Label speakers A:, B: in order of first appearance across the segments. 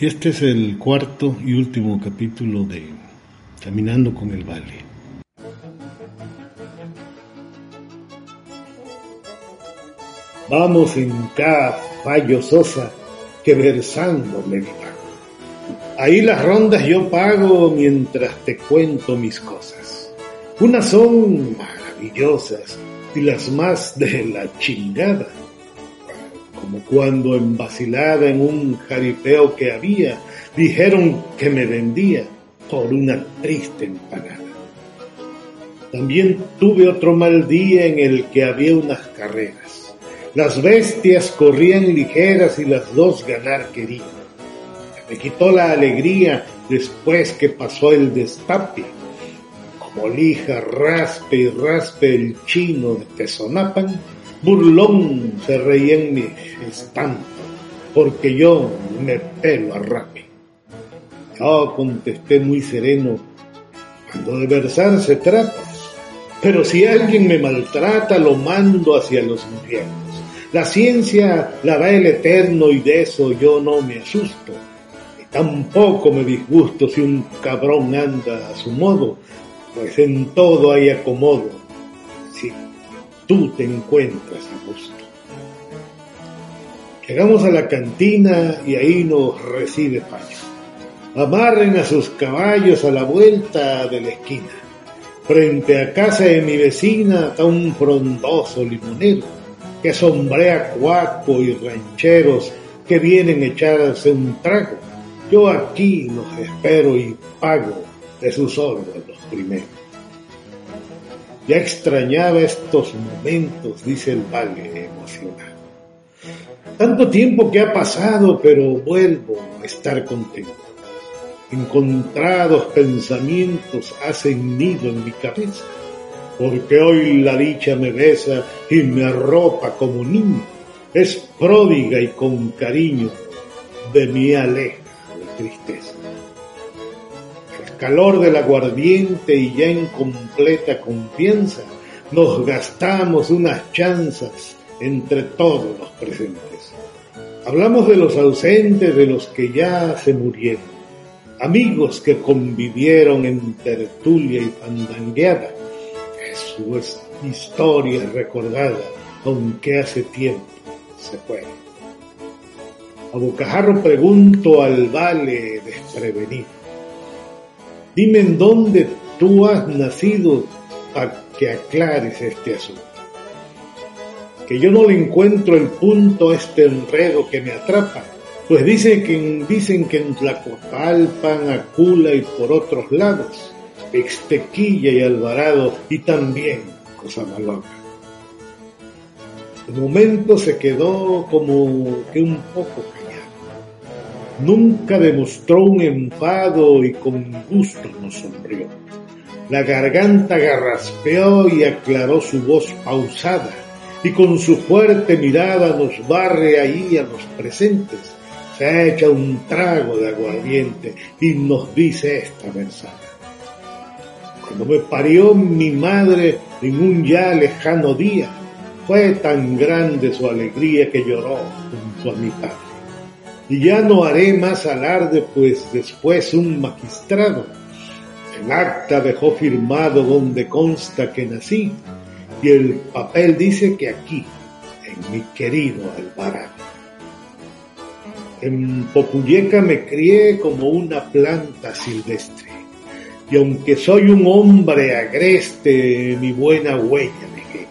A: Y este es el cuarto y último capítulo de Caminando con el Valle. Vamos en cada fallo sosa que versando me divago. Ahí las rondas yo pago mientras te cuento mis cosas. Unas son maravillosas y las más de la chingada. Como cuando en vacilada en un jaripeo que había, dijeron que me vendía por una triste empanada. También tuve otro mal día en el que había unas carreras. Las bestias corrían ligeras y las dos ganar querían. Me quitó la alegría después que pasó el destape. Como lija raspe y raspe el chino de Tezonapan, burlón se reía en mi estampa, porque yo me pelo a rape. Yo contesté muy sereno, cuando de versar se trata, pero si alguien me maltrata, lo mando hacia los infiernos. La ciencia la da el eterno y de eso yo no me asusto. Y tampoco me disgusto si un cabrón anda a su modo, pues en todo hay acomodo. Si te encuentras a gusto. Llegamos a la cantina y ahí nos recibe Pacho. Amarren a sus caballos a la vuelta de la esquina. Frente a casa de mi vecina está un frondoso limonero que sombrea cuaco y rancheros que vienen a echarse un trago. Yo aquí los espero y pago de sus órganos los primeros. Ya extrañaba estos momentos, dice el valle emocionado. Tanto tiempo que ha pasado, pero vuelvo a estar contento. Encontrados pensamientos hacen nido en mi cabeza, porque hoy la dicha me besa y me arropa como niño. Es pródiga y con cariño de mí aleja la tristeza. Calor del aguardiente y ya en completa confianza nos gastamos unas chanzas entre todos los presentes. Hablamos de los ausentes, de los que ya se murieron amigos que convivieron en tertulia y fandangueada. Su historia recordada, aunque hace tiempo se fue. A Bocajarro pregunto al vale desprevenido. Dime en dónde tú has nacido para que aclares este asunto. Que yo no le encuentro el punto a este enredo que me atrapa pues dice que, dicen que en Tlacotalpan, Acula y por otros lados, Extequilla y Alvarado y también Cosamaloca. De momento se quedó como que un poco. Nunca demostró un enfado y con gusto nos sonrió. La garganta garraspeó y aclaró su voz pausada y con su fuerte mirada nos barre ahí a los presentes se echa un trago de aguardiente y nos dice esta mensaje. Cuando me parió mi madre en un ya lejano día, fue tan grande su alegría que lloró junto a mi padre. Y ya no haré más alarde, pues después un magistrado en acta dejó firmado donde consta que nací, y el papel dice que aquí, en mi querido Alvarado. En Popuyeca me crié como una planta silvestre. Y aunque soy un hombre agreste, mi buena huella dejé.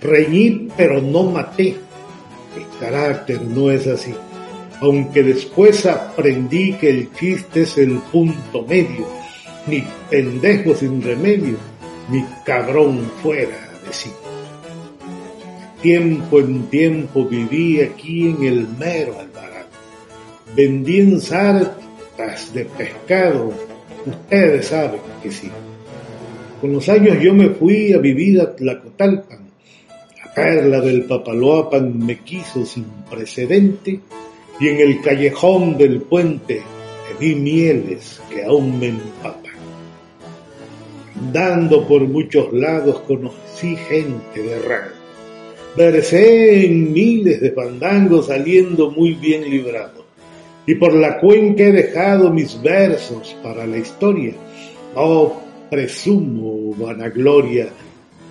A: Reñí, pero no maté. Mi carácter no es así. Aunque después aprendí que el chiste es el punto medio. Ni pendejo sin remedio, ni cabrón fuera de sí. Tiempo en tiempo viví aquí en el mero Alvarado vendí en Zar tortas de pescado, ustedes saben que sí. Con los años yo me fui a vivir a Tlacotalpan. La perla del Papaloapan me quiso sin precedente y en el callejón del puente vi mieles que aún me empapan. Dando por muchos lados conocí gente de rango. Versé en miles de fandangos saliendo muy bien librado. Y por la cuenca he dejado mis versos para la historia. Oh, presumo vanagloria,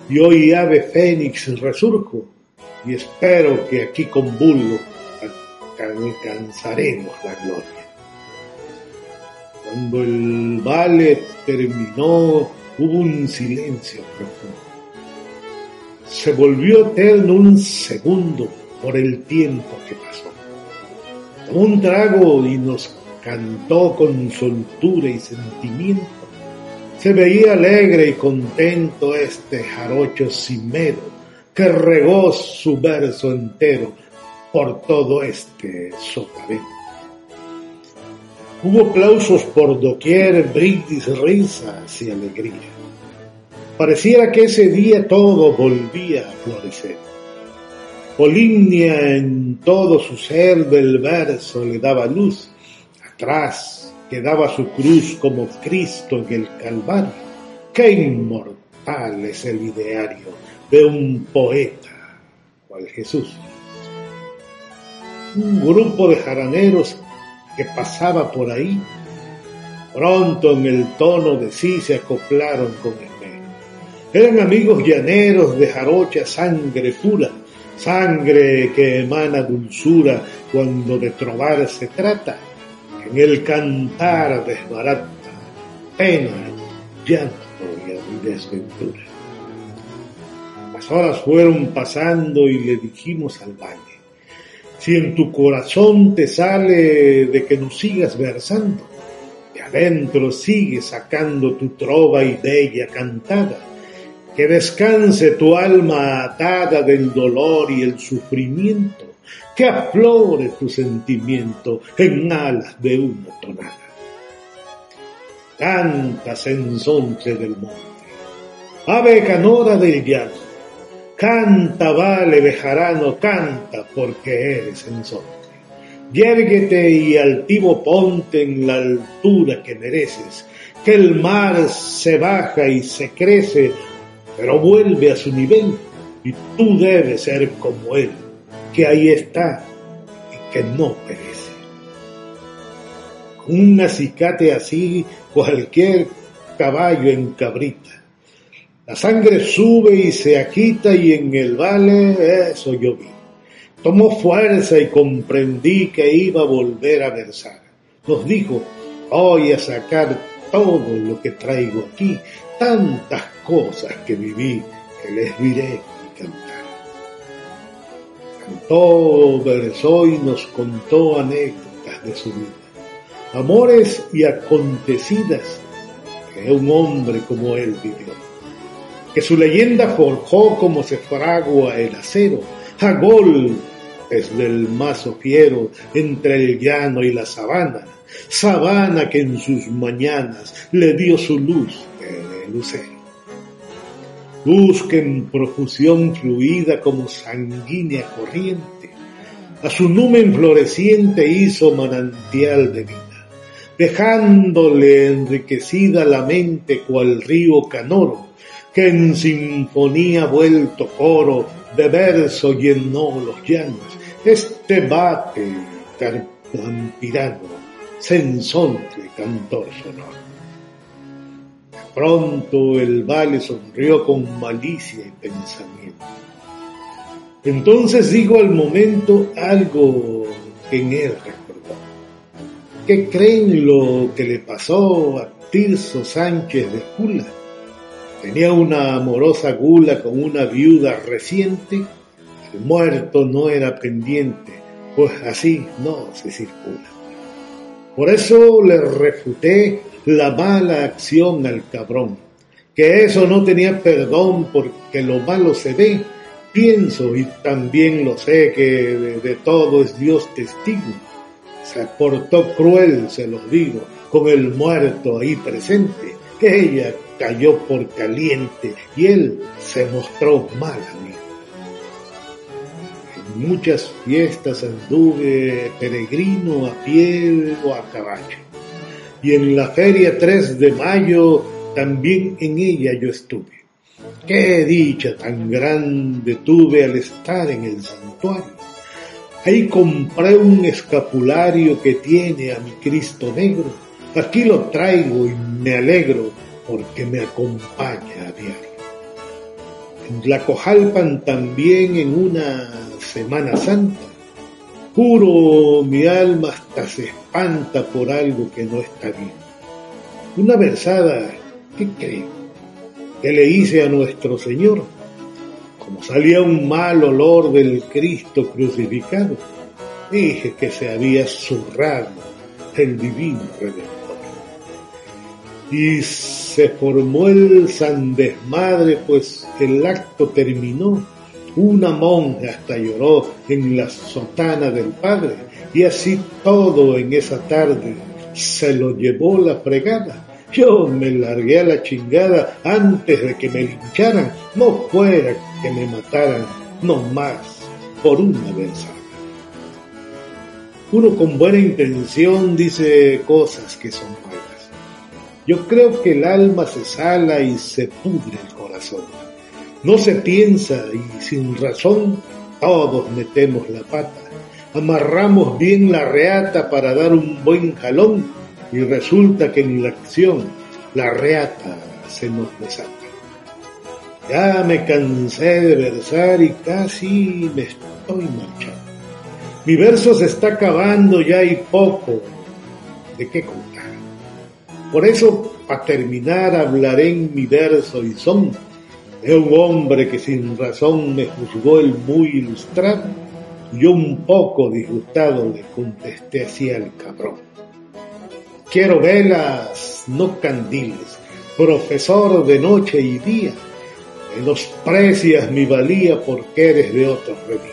A: y hoy ave fénix resurjo, y espero que aquí con vulgo alcanzaremos la gloria. Cuando el vale terminó, hubo un silencio profundo. Se volvió eterno un segundo por el tiempo que pasó. Tomó un trago y nos cantó con soltura y sentimiento. Se veía alegre y contento este jarocho cimero que regó su verso entero por todo este sotavento. Hubo aplausos por doquier, brindis, risas y alegría. Pareciera que ese día todo volvía a florecer. Polinia en todo su ser del verso le daba luz. Atrás quedaba su cruz como Cristo en el Calvario. Qué inmortal es el ideario de un poeta cual Jesús. Un grupo de jaraneros que pasaba por ahí, pronto en el tono de sí se acoplaron con esmero. Eran amigos llaneros de jarocha sangre pura, sangre que emana dulzura cuando de trobar se trata, en el cantar desbarata pena, llanto y desventura. Las horas fueron pasando y le dijimos al valle, si en tu corazón te sale de que nos sigas versando, de adentro sigue sacando tu trova y bella cantada, que descanse tu alma atada del dolor y el sufrimiento, que aflore tu sentimiento en alas de una tonada. Canta sensonte del monte, ave canora del llano, Canta, vale, bejarano, canta, porque eres ensonte. Yérguete y altivo ponte en la altura que mereces, que el mar se baja y se crece, pero vuelve a su nivel, y tú debes ser como él, que ahí está y que no perece. Un acicate así, cualquier caballo en cabrita, la sangre sube y se agita y en el vale eso yo vi. Tomó fuerza y comprendí que iba a volver a versar. Nos dijo, voy a sacar todo lo que traigo aquí, tantas cosas que viví, que les diré y cantar. Cantó, versó y nos contó anécdotas de su vida, amores y acontecidas que un hombre como él vivió que su leyenda forjó como se fragua el acero, a es del mazo fiero entre el llano y la sabana, sabana que en sus mañanas le dio su luz el lucero. Luz que en profusión fluida como sanguínea corriente, a su numen floreciente hizo manantial de vida, dejándole enriquecida la mente cual río canoro, que en sinfonía vuelto coro de verso llenó los llanos, este bate carpampirano, sensonte cantor sonoro. Pronto el vale sonrió con malicia y pensamiento. Entonces dijo al momento algo que en él recordó. ¿Qué creen lo que le pasó a Tirso Sánchez de Jula? Tenía una amorosa gula con una viuda reciente. El muerto no era pendiente, pues así no se circula. Por eso le refuté la mala acción al cabrón, que eso no tenía perdón porque lo malo se ve. Pienso y también lo sé que de, de todo es Dios testigo. Se portó cruel, se los digo, con el muerto ahí presente. Ella cayó por caliente y él se mostró mal amigo. En muchas fiestas anduve peregrino a pie o a caballo. Y en la feria 3 de mayo también en ella yo estuve. Qué dicha tan grande tuve al estar en el santuario. Ahí compré un escapulario que tiene a mi Cristo negro. Aquí lo traigo y me alegro porque me acompaña a diario. En Tlacojalpan también en una Semana Santa. Juro mi alma hasta se espanta por algo que no está bien. Una versada, ¿qué creo? que le hice a nuestro Señor, como salía un mal olor del Cristo crucificado, dije que se había zurrado el divino Redentor. Y se formó el san desmadre, pues el acto terminó. Una monja hasta lloró en la sotana del Padre, y así todo en esa tarde se lo llevó la fregada yo me largué a la chingada antes de que me lincharan, no fuera que me mataran, no más, por una vez. Uno con buena intención dice cosas que son malas. Yo creo que el alma se sala y se pudre el corazón. No se piensa y sin razón todos metemos la pata. Amarramos bien la reata para dar un buen jalón y resulta que en la acción la reata se nos desata. Ya me cansé de versar y casi me estoy marchando. Mi verso se está acabando ya hay poco de qué. Por eso, a terminar, hablaré en mi verso y son de un hombre que sin razón me juzgó el muy ilustrado. Yo un poco disgustado le contesté así al cabrón. Quiero velas, no candiles, profesor de noche y día. Menosprecias mi valía porque eres de otros rediles.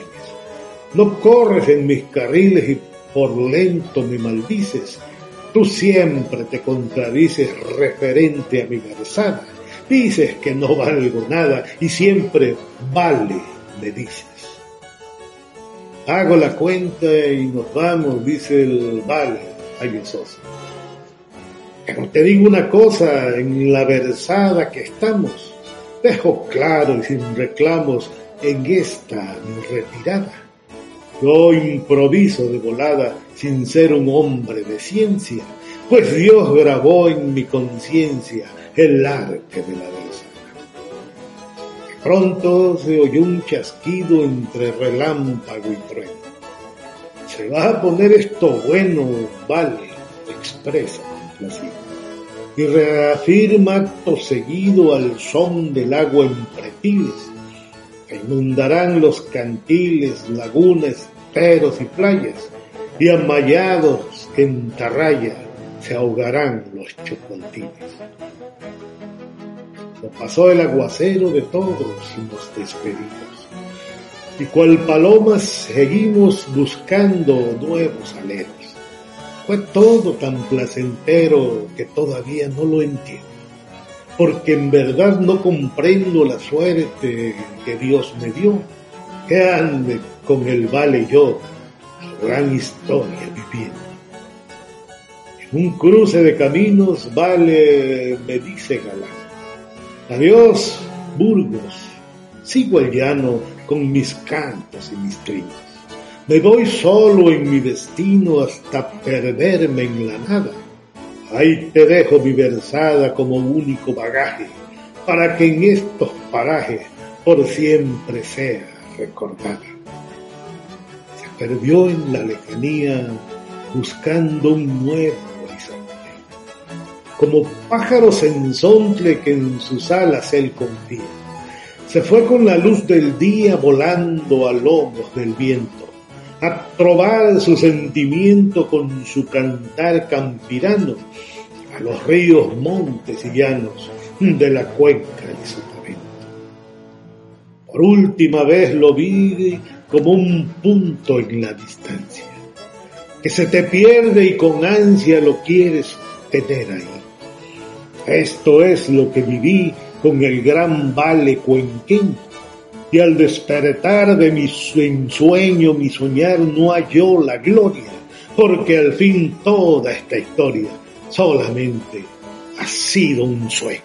A: No corres en mis carriles y por lento me maldices. Tú siempre te contradices referente a mi versada. Dices que no valgo nada y siempre vale, me dices. Hago la cuenta y nos vamos, dice el vale, ay Sosa. Pero te digo una cosa, en la versada que estamos, dejo claro y sin reclamos en esta retirada. Yo improviso de volada sin ser un hombre de ciencia, pues Dios grabó en mi conciencia el arte de la versada. Pronto se oyó un chasquido entre relámpago y trueno. Se va a poner esto bueno, vale, expresa y reafirma acto seguido al son del agua en pretiles, que inundarán los cantiles, lagunas, peros y playas, y amallados en tarraya se ahogarán los chocontines. Lo pasó el aguacero de todos y nos despedimos. Y cual palomas seguimos buscando nuevos aleros. Fue todo tan placentero que todavía no lo entiendo, porque en verdad no comprendo la suerte que Dios me dio, que ande con el vale yo, gran historia viviendo. En un cruce de caminos, vale, me dice Galán, adiós, Burgos, sigo el llano con mis cantos y mis trinos. Me voy solo en mi destino hasta perderme en la nada. Ahí te dejo mi versada como único bagaje, para que en estos parajes por siempre sea recordada. Perdió en la lejanía buscando un nuevo horizonte. Como pájaro sensontle que en sus alas él confía. Se fue con la luz del día volando a lomos del viento a probar su sentimiento con su cantar campirano a los ríos, montes y llanos de la cuenca de su talento. Por última vez lo vi como un punto en la distancia. que se te pierde y con ansia lo quieres tener ahí. Esto es lo que viví con el gran vale cuenquén. Y al despertar de mi ensueño, mi soñar no halló la gloria, porque al fin toda esta historia solamente ha sido un sueño.